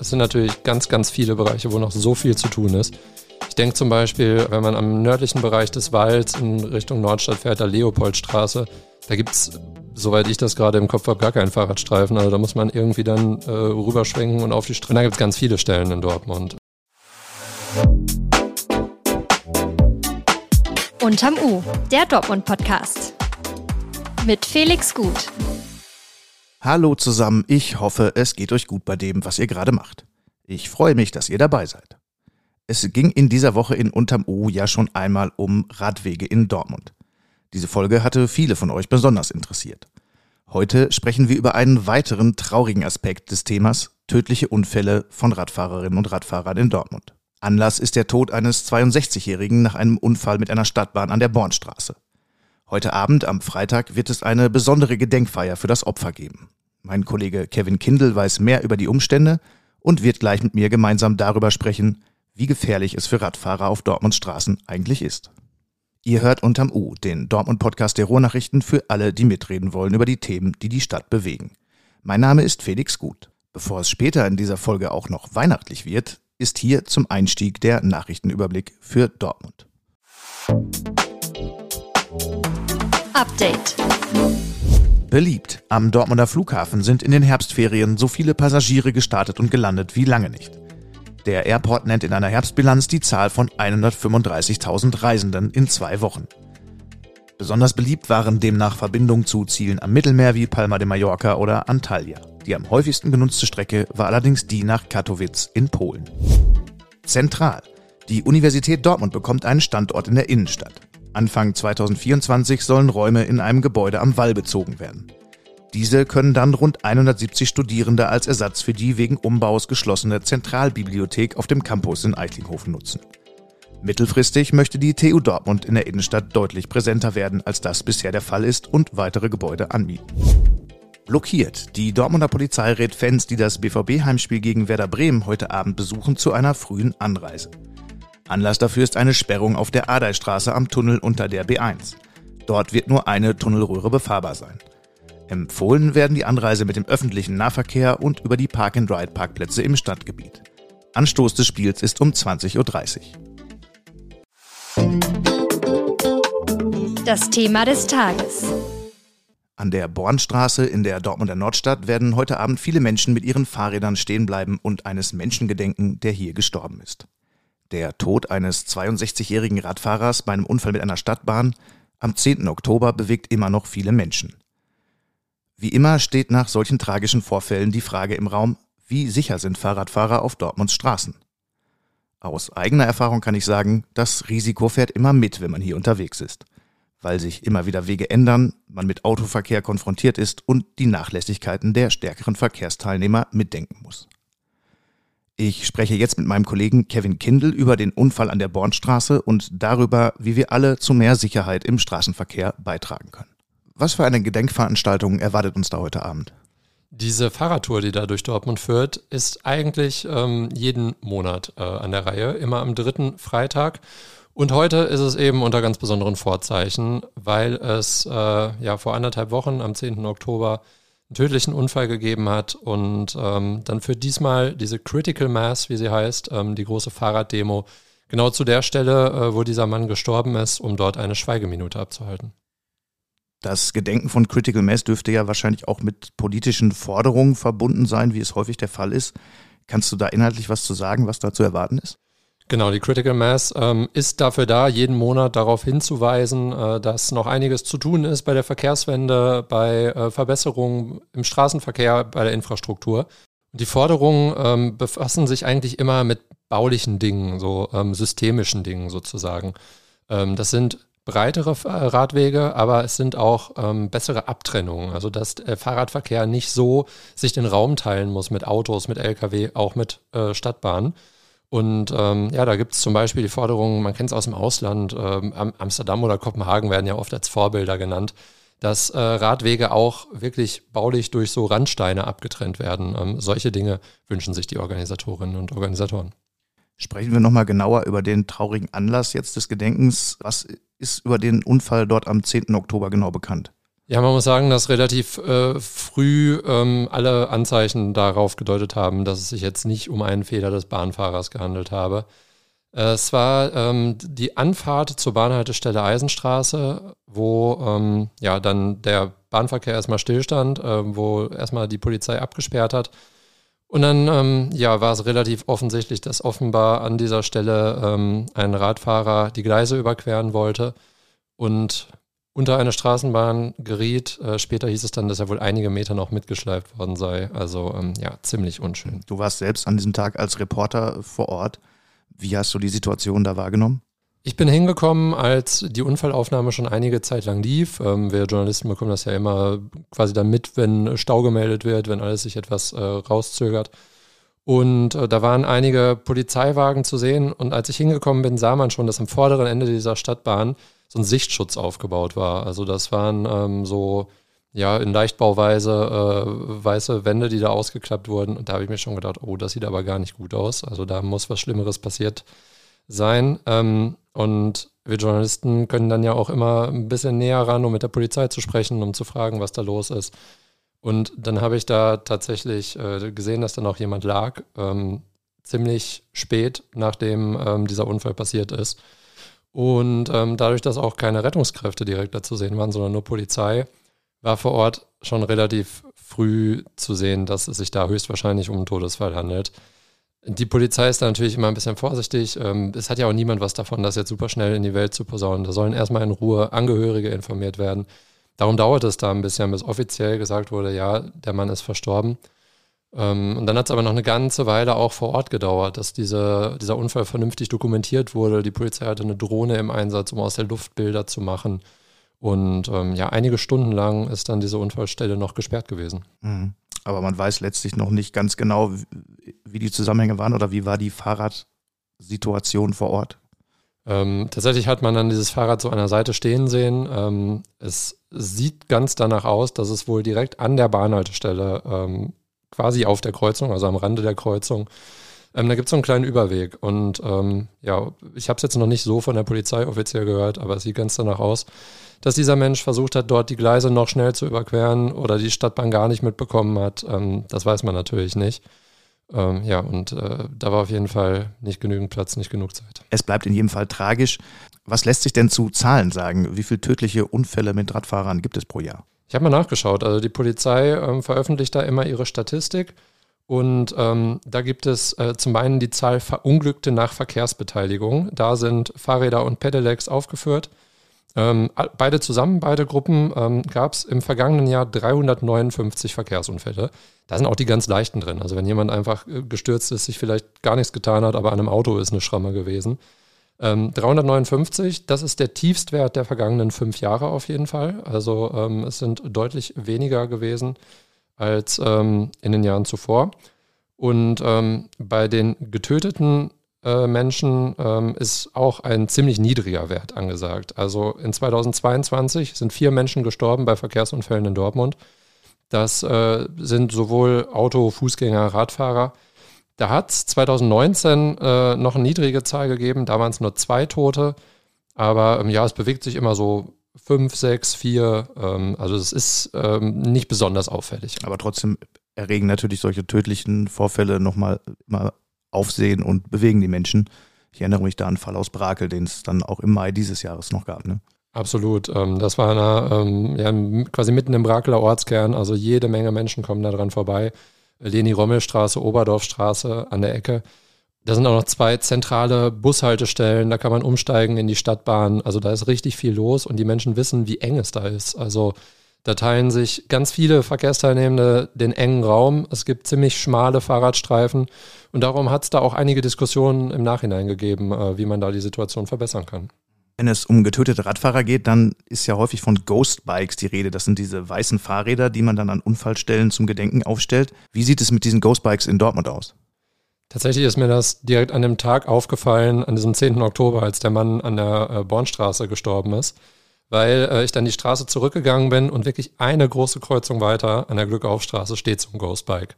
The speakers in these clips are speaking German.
Es sind natürlich ganz, ganz viele Bereiche, wo noch so viel zu tun ist. Ich denke zum Beispiel, wenn man am nördlichen Bereich des Walds in Richtung Nordstadt fährt, der Leopoldstraße, da gibt es, soweit ich das gerade im Kopf habe, gar keinen Fahrradstreifen. Also da muss man irgendwie dann äh, rüberschwenken und auf die Straße. Da gibt es ganz viele Stellen in Dortmund. Unterm U, der Dortmund-Podcast. Mit Felix Gut. Hallo zusammen, ich hoffe, es geht euch gut bei dem, was ihr gerade macht. Ich freue mich, dass ihr dabei seid. Es ging in dieser Woche in Unterm U ja schon einmal um Radwege in Dortmund. Diese Folge hatte viele von euch besonders interessiert. Heute sprechen wir über einen weiteren traurigen Aspekt des Themas tödliche Unfälle von Radfahrerinnen und Radfahrern in Dortmund. Anlass ist der Tod eines 62-Jährigen nach einem Unfall mit einer Stadtbahn an der Bornstraße. Heute Abend, am Freitag, wird es eine besondere Gedenkfeier für das Opfer geben. Mein Kollege Kevin Kindl weiß mehr über die Umstände und wird gleich mit mir gemeinsam darüber sprechen, wie gefährlich es für Radfahrer auf Dortmunds Straßen eigentlich ist. Ihr hört unterm U, den Dortmund-Podcast der Ruhrnachrichten für alle, die mitreden wollen über die Themen, die die Stadt bewegen. Mein Name ist Felix Gut. Bevor es später in dieser Folge auch noch weihnachtlich wird, ist hier zum Einstieg der Nachrichtenüberblick für Dortmund. Update. Beliebt. Am Dortmunder Flughafen sind in den Herbstferien so viele Passagiere gestartet und gelandet wie lange nicht. Der Airport nennt in einer Herbstbilanz die Zahl von 135.000 Reisenden in zwei Wochen. Besonders beliebt waren demnach Verbindungen zu Zielen am Mittelmeer wie Palma de Mallorca oder Antalya. Die am häufigsten genutzte Strecke war allerdings die nach Katowice in Polen. Zentral. Die Universität Dortmund bekommt einen Standort in der Innenstadt. Anfang 2024 sollen Räume in einem Gebäude am Wall bezogen werden. Diese können dann rund 170 Studierende als Ersatz für die wegen Umbaus geschlossene Zentralbibliothek auf dem Campus in Eichlinghofen nutzen. Mittelfristig möchte die TU Dortmund in der Innenstadt deutlich präsenter werden, als das bisher der Fall ist und weitere Gebäude anbieten blockiert. Die Dortmunder Polizei rät Fans, die das BVB-Heimspiel gegen Werder Bremen heute Abend besuchen, zu einer frühen Anreise. Anlass dafür ist eine Sperrung auf der Adeistraße am Tunnel unter der B1. Dort wird nur eine Tunnelröhre befahrbar sein. Empfohlen werden die Anreise mit dem öffentlichen Nahverkehr und über die Park-and-Ride-Parkplätze im Stadtgebiet. Anstoß des Spiels ist um 20.30 Uhr. Das Thema des Tages. An der Bornstraße in der Dortmunder Nordstadt werden heute Abend viele Menschen mit ihren Fahrrädern stehen bleiben und eines Menschen gedenken, der hier gestorben ist. Der Tod eines 62-jährigen Radfahrers bei einem Unfall mit einer Stadtbahn am 10. Oktober bewegt immer noch viele Menschen. Wie immer steht nach solchen tragischen Vorfällen die Frage im Raum, wie sicher sind Fahrradfahrer auf Dortmunds Straßen? Aus eigener Erfahrung kann ich sagen, das Risiko fährt immer mit, wenn man hier unterwegs ist weil sich immer wieder Wege ändern, man mit Autoverkehr konfrontiert ist und die Nachlässigkeiten der stärkeren Verkehrsteilnehmer mitdenken muss. Ich spreche jetzt mit meinem Kollegen Kevin Kindl über den Unfall an der Bornstraße und darüber, wie wir alle zu mehr Sicherheit im Straßenverkehr beitragen können. Was für eine Gedenkveranstaltung erwartet uns da heute Abend? Diese Fahrradtour, die da durch Dortmund führt, ist eigentlich ähm, jeden Monat äh, an der Reihe, immer am dritten Freitag. Und heute ist es eben unter ganz besonderen Vorzeichen, weil es äh, ja vor anderthalb Wochen am 10. Oktober einen tödlichen Unfall gegeben hat und ähm, dann für diesmal diese Critical Mass, wie sie heißt, ähm, die große Fahrraddemo, genau zu der Stelle, äh, wo dieser Mann gestorben ist, um dort eine Schweigeminute abzuhalten. Das Gedenken von Critical Mass dürfte ja wahrscheinlich auch mit politischen Forderungen verbunden sein, wie es häufig der Fall ist. Kannst du da inhaltlich was zu sagen, was da zu erwarten ist? Genau, die Critical Mass ähm, ist dafür da, jeden Monat darauf hinzuweisen, äh, dass noch einiges zu tun ist bei der Verkehrswende, bei äh, Verbesserungen im Straßenverkehr, bei der Infrastruktur. Die Forderungen ähm, befassen sich eigentlich immer mit baulichen Dingen, so ähm, systemischen Dingen sozusagen. Ähm, das sind breitere äh, Radwege, aber es sind auch ähm, bessere Abtrennungen. Also dass der Fahrradverkehr nicht so sich den Raum teilen muss mit Autos, mit Lkw, auch mit äh, Stadtbahnen. Und ähm, ja, da gibt es zum Beispiel die Forderung, man kennt es aus dem Ausland, ähm, Amsterdam oder Kopenhagen werden ja oft als Vorbilder genannt, dass äh, Radwege auch wirklich baulich durch so Randsteine abgetrennt werden. Ähm, solche Dinge wünschen sich die Organisatorinnen und Organisatoren. Sprechen wir nochmal genauer über den traurigen Anlass jetzt des Gedenkens. Was ist über den Unfall dort am 10. Oktober genau bekannt? Ja, man muss sagen, dass relativ äh, früh ähm, alle Anzeichen darauf gedeutet haben, dass es sich jetzt nicht um einen Fehler des Bahnfahrers gehandelt habe. Äh, es war ähm, die Anfahrt zur Bahnhaltestelle Eisenstraße, wo ähm, ja dann der Bahnverkehr erstmal stillstand, äh, wo erstmal die Polizei abgesperrt hat. Und dann ähm, ja, war es relativ offensichtlich, dass offenbar an dieser Stelle ähm, ein Radfahrer die Gleise überqueren wollte und unter eine Straßenbahn geriet. Äh, später hieß es dann, dass er wohl einige Meter noch mitgeschleift worden sei. Also ähm, ja, ziemlich unschön. Du warst selbst an diesem Tag als Reporter vor Ort. Wie hast du die Situation da wahrgenommen? Ich bin hingekommen, als die Unfallaufnahme schon einige Zeit lang lief. Ähm, wir Journalisten bekommen das ja immer quasi dann mit, wenn Stau gemeldet wird, wenn alles sich etwas äh, rauszögert. Und äh, da waren einige Polizeiwagen zu sehen. Und als ich hingekommen bin, sah man schon, dass am vorderen Ende dieser Stadtbahn so ein Sichtschutz aufgebaut war. Also das waren ähm, so ja in Leichtbauweise äh, weiße Wände, die da ausgeklappt wurden. Und da habe ich mir schon gedacht, oh, das sieht aber gar nicht gut aus. Also da muss was Schlimmeres passiert sein. Ähm, und wir Journalisten können dann ja auch immer ein bisschen näher ran, um mit der Polizei zu sprechen, um zu fragen, was da los ist. Und dann habe ich da tatsächlich äh, gesehen, dass da noch jemand lag, ähm, ziemlich spät, nachdem ähm, dieser Unfall passiert ist. Und ähm, dadurch, dass auch keine Rettungskräfte direkt dazu sehen waren, sondern nur Polizei, war vor Ort schon relativ früh zu sehen, dass es sich da höchstwahrscheinlich um einen Todesfall handelt. Die Polizei ist da natürlich immer ein bisschen vorsichtig. Ähm, es hat ja auch niemand was davon, das jetzt super schnell in die Welt zu posaunen. Da sollen erstmal in Ruhe Angehörige informiert werden. Darum dauert es da ein bisschen, bis offiziell gesagt wurde, ja, der Mann ist verstorben. Ähm, und dann hat es aber noch eine ganze Weile auch vor Ort gedauert, dass diese, dieser Unfall vernünftig dokumentiert wurde. Die Polizei hatte eine Drohne im Einsatz, um aus der Luft Bilder zu machen. Und ähm, ja, einige Stunden lang ist dann diese Unfallstelle noch gesperrt gewesen. Mhm. Aber man weiß letztlich noch nicht ganz genau, wie die Zusammenhänge waren oder wie war die Fahrradsituation vor Ort. Ähm, tatsächlich hat man dann dieses Fahrrad so an der Seite stehen sehen. Ähm, es sieht ganz danach aus, dass es wohl direkt an der Bahnhaltestelle ähm, quasi auf der Kreuzung, also am Rande der Kreuzung. Ähm, da gibt es so einen kleinen Überweg. Und ähm, ja, ich habe es jetzt noch nicht so von der Polizei offiziell gehört, aber es sieht ganz danach aus, dass dieser Mensch versucht hat, dort die Gleise noch schnell zu überqueren oder die Stadtbahn gar nicht mitbekommen hat. Ähm, das weiß man natürlich nicht. Ähm, ja, und äh, da war auf jeden Fall nicht genügend Platz, nicht genug Zeit. Es bleibt in jedem Fall tragisch. Was lässt sich denn zu Zahlen sagen? Wie viele tödliche Unfälle mit Radfahrern gibt es pro Jahr? Ich habe mal nachgeschaut. Also die Polizei ähm, veröffentlicht da immer ihre Statistik. Und ähm, da gibt es äh, zum einen die Zahl Verunglückte nach Verkehrsbeteiligung. Da sind Fahrräder und Pedelecs aufgeführt. Ähm, beide zusammen, beide Gruppen, ähm, gab es im vergangenen Jahr 359 Verkehrsunfälle. Da sind auch die ganz leichten drin. Also wenn jemand einfach äh, gestürzt ist, sich vielleicht gar nichts getan hat, aber an einem Auto ist eine Schramme gewesen. Ähm, 359, das ist der Tiefstwert der vergangenen fünf Jahre auf jeden Fall. Also ähm, es sind deutlich weniger gewesen als ähm, in den Jahren zuvor. Und ähm, bei den getöteten äh, Menschen ähm, ist auch ein ziemlich niedriger Wert angesagt. Also in 2022 sind vier Menschen gestorben bei Verkehrsunfällen in Dortmund. Das äh, sind sowohl Auto, Fußgänger, Radfahrer. Da hat es 2019 äh, noch eine niedrige Zahl gegeben, da waren es nur zwei Tote. Aber ähm, ja, es bewegt sich immer so fünf, sechs, vier. Ähm, also es ist ähm, nicht besonders auffällig. Aber trotzdem erregen natürlich solche tödlichen Vorfälle nochmal immer Aufsehen und bewegen die Menschen. Ich erinnere mich da an einen Fall aus Brakel, den es dann auch im Mai dieses Jahres noch gab. Ne? Absolut. Ähm, das war eine, ähm, ja, quasi mitten im Brakeler Ortskern. Also jede Menge Menschen kommen da dran vorbei. Leni-Rommel-Straße, Oberdorfstraße an der Ecke. Da sind auch noch zwei zentrale Bushaltestellen, da kann man umsteigen in die Stadtbahn. Also da ist richtig viel los und die Menschen wissen, wie eng es da ist. Also da teilen sich ganz viele Verkehrsteilnehmende den engen Raum. Es gibt ziemlich schmale Fahrradstreifen und darum hat es da auch einige Diskussionen im Nachhinein gegeben, äh, wie man da die Situation verbessern kann. Wenn es um getötete Radfahrer geht, dann ist ja häufig von Ghost Bikes die Rede. Das sind diese weißen Fahrräder, die man dann an Unfallstellen zum Gedenken aufstellt. Wie sieht es mit diesen Ghost Bikes in Dortmund aus? Tatsächlich ist mir das direkt an dem Tag aufgefallen, an diesem 10. Oktober, als der Mann an der äh, Bornstraße gestorben ist, weil äh, ich dann die Straße zurückgegangen bin und wirklich eine große Kreuzung weiter an der Glückaufstraße steht so ein Ghostbike.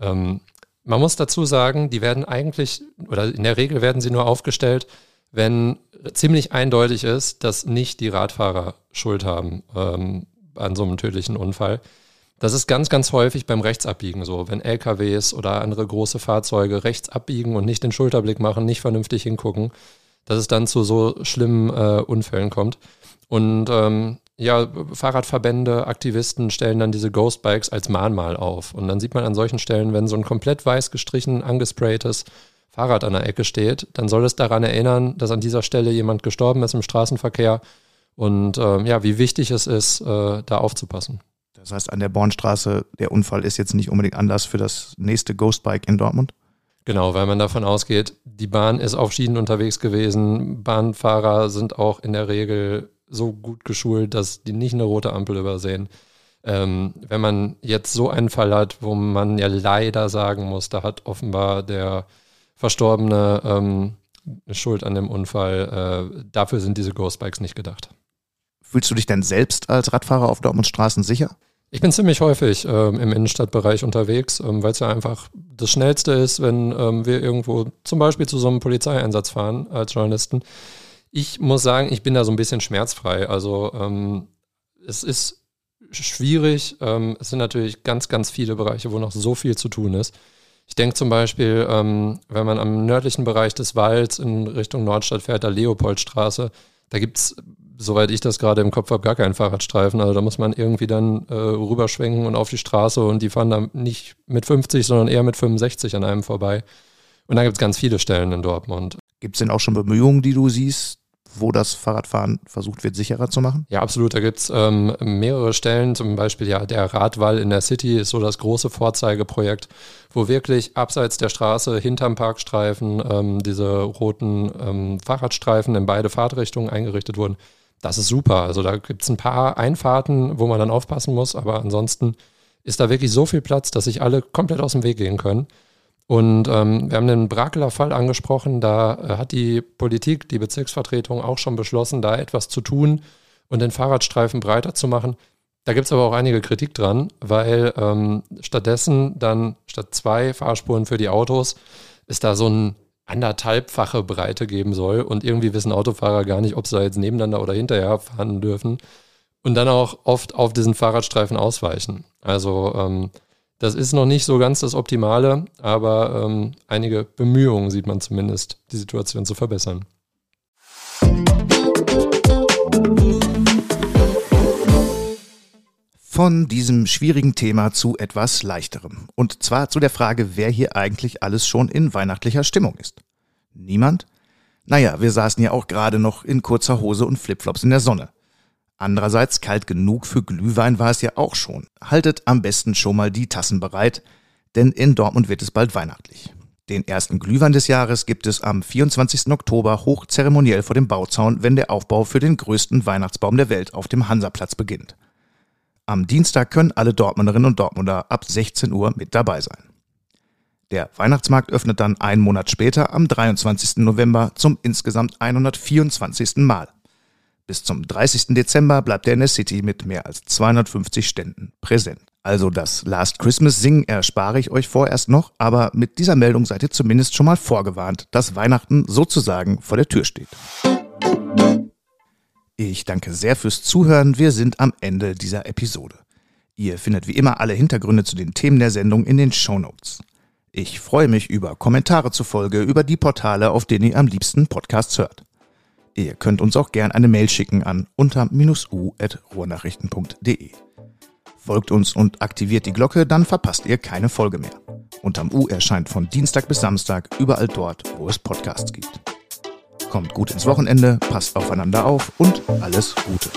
Ähm, man muss dazu sagen, die werden eigentlich, oder in der Regel werden sie nur aufgestellt, wenn ziemlich eindeutig ist, dass nicht die Radfahrer Schuld haben. Ähm, an so einem tödlichen Unfall. Das ist ganz, ganz häufig beim Rechtsabbiegen so, wenn LKWs oder andere große Fahrzeuge rechts abbiegen und nicht den Schulterblick machen, nicht vernünftig hingucken, dass es dann zu so schlimmen äh, Unfällen kommt. Und ähm, ja, Fahrradverbände, Aktivisten stellen dann diese Ghostbikes als Mahnmal auf. Und dann sieht man an solchen Stellen, wenn so ein komplett weiß gestrichen, angespraytes Fahrrad an der Ecke steht, dann soll es daran erinnern, dass an dieser Stelle jemand gestorben ist im Straßenverkehr und äh, ja, wie wichtig es ist, äh, da aufzupassen. Das heißt, an der Bornstraße, der Unfall ist jetzt nicht unbedingt Anlass für das nächste Ghostbike in Dortmund? Genau, weil man davon ausgeht, die Bahn ist auf Schienen unterwegs gewesen. Bahnfahrer sind auch in der Regel so gut geschult, dass die nicht eine rote Ampel übersehen. Ähm, wenn man jetzt so einen Fall hat, wo man ja leider sagen muss, da hat offenbar der Verstorbene ähm, Schuld an dem Unfall, äh, dafür sind diese Ghostbikes nicht gedacht. Fühlst du dich denn selbst als Radfahrer auf Dortmunds Straßen sicher? Ich bin ziemlich häufig ähm, im Innenstadtbereich unterwegs, ähm, weil es ja einfach das Schnellste ist, wenn ähm, wir irgendwo zum Beispiel zu so einem Polizeieinsatz fahren als Journalisten. Ich muss sagen, ich bin da so ein bisschen schmerzfrei. Also ähm, es ist schwierig. Ähm, es sind natürlich ganz, ganz viele Bereiche, wo noch so viel zu tun ist. Ich denke zum Beispiel, ähm, wenn man am nördlichen Bereich des Walds in Richtung Nordstadt fährt, der Leopoldstraße, da gibt es, soweit ich das gerade im Kopf habe, gar keinen Fahrradstreifen. Also da muss man irgendwie dann äh, rüberschwenken und auf die Straße und die fahren dann nicht mit 50, sondern eher mit 65 an einem vorbei. Und da gibt es ganz viele Stellen in Dortmund. Gibt es denn auch schon Bemühungen, die du siehst, wo das Fahrradfahren versucht wird, sicherer zu machen? Ja, absolut. Da gibt es ähm, mehrere Stellen, zum Beispiel ja der Radwall in der City ist so das große Vorzeigeprojekt, wo wirklich abseits der Straße, hinterm Parkstreifen, ähm, diese roten ähm, Fahrradstreifen in beide Fahrtrichtungen eingerichtet wurden. Das ist super. Also da gibt es ein paar Einfahrten, wo man dann aufpassen muss, aber ansonsten ist da wirklich so viel Platz, dass sich alle komplett aus dem Weg gehen können. Und ähm, wir haben den Brakeler Fall angesprochen. Da äh, hat die Politik, die Bezirksvertretung auch schon beschlossen, da etwas zu tun und den Fahrradstreifen breiter zu machen. Da gibt es aber auch einige Kritik dran, weil ähm, stattdessen dann statt zwei Fahrspuren für die Autos es da so ein anderthalbfache Breite geben soll. Und irgendwie wissen Autofahrer gar nicht, ob sie da jetzt nebeneinander oder hinterher fahren dürfen. Und dann auch oft auf diesen Fahrradstreifen ausweichen. Also ähm, das ist noch nicht so ganz das Optimale, aber ähm, einige Bemühungen sieht man zumindest, die Situation zu verbessern. Von diesem schwierigen Thema zu etwas leichterem. Und zwar zu der Frage, wer hier eigentlich alles schon in weihnachtlicher Stimmung ist. Niemand? Naja, wir saßen ja auch gerade noch in kurzer Hose und Flipflops in der Sonne. Andererseits kalt genug für Glühwein war es ja auch schon. Haltet am besten schon mal die Tassen bereit, denn in Dortmund wird es bald weihnachtlich. Den ersten Glühwein des Jahres gibt es am 24. Oktober hochzeremoniell vor dem Bauzaun, wenn der Aufbau für den größten Weihnachtsbaum der Welt auf dem Hansaplatz beginnt. Am Dienstag können alle Dortmunderinnen und Dortmunder ab 16 Uhr mit dabei sein. Der Weihnachtsmarkt öffnet dann einen Monat später am 23. November zum insgesamt 124. Mal. Bis zum 30. Dezember bleibt er in der City mit mehr als 250 Ständen präsent. Also das Last Christmas Singen erspare ich euch vorerst noch, aber mit dieser Meldung seid ihr zumindest schon mal vorgewarnt, dass Weihnachten sozusagen vor der Tür steht. Ich danke sehr fürs Zuhören. Wir sind am Ende dieser Episode. Ihr findet wie immer alle Hintergründe zu den Themen der Sendung in den Show Notes. Ich freue mich über Kommentare zur Folge, über die Portale, auf denen ihr am liebsten Podcasts hört. Ihr könnt uns auch gern eine Mail schicken an unter-u.ruhrnachrichten.de. Folgt uns und aktiviert die Glocke, dann verpasst ihr keine Folge mehr. Unterm U erscheint von Dienstag bis Samstag überall dort, wo es Podcasts gibt. Kommt gut ins Wochenende, passt aufeinander auf und alles Gute.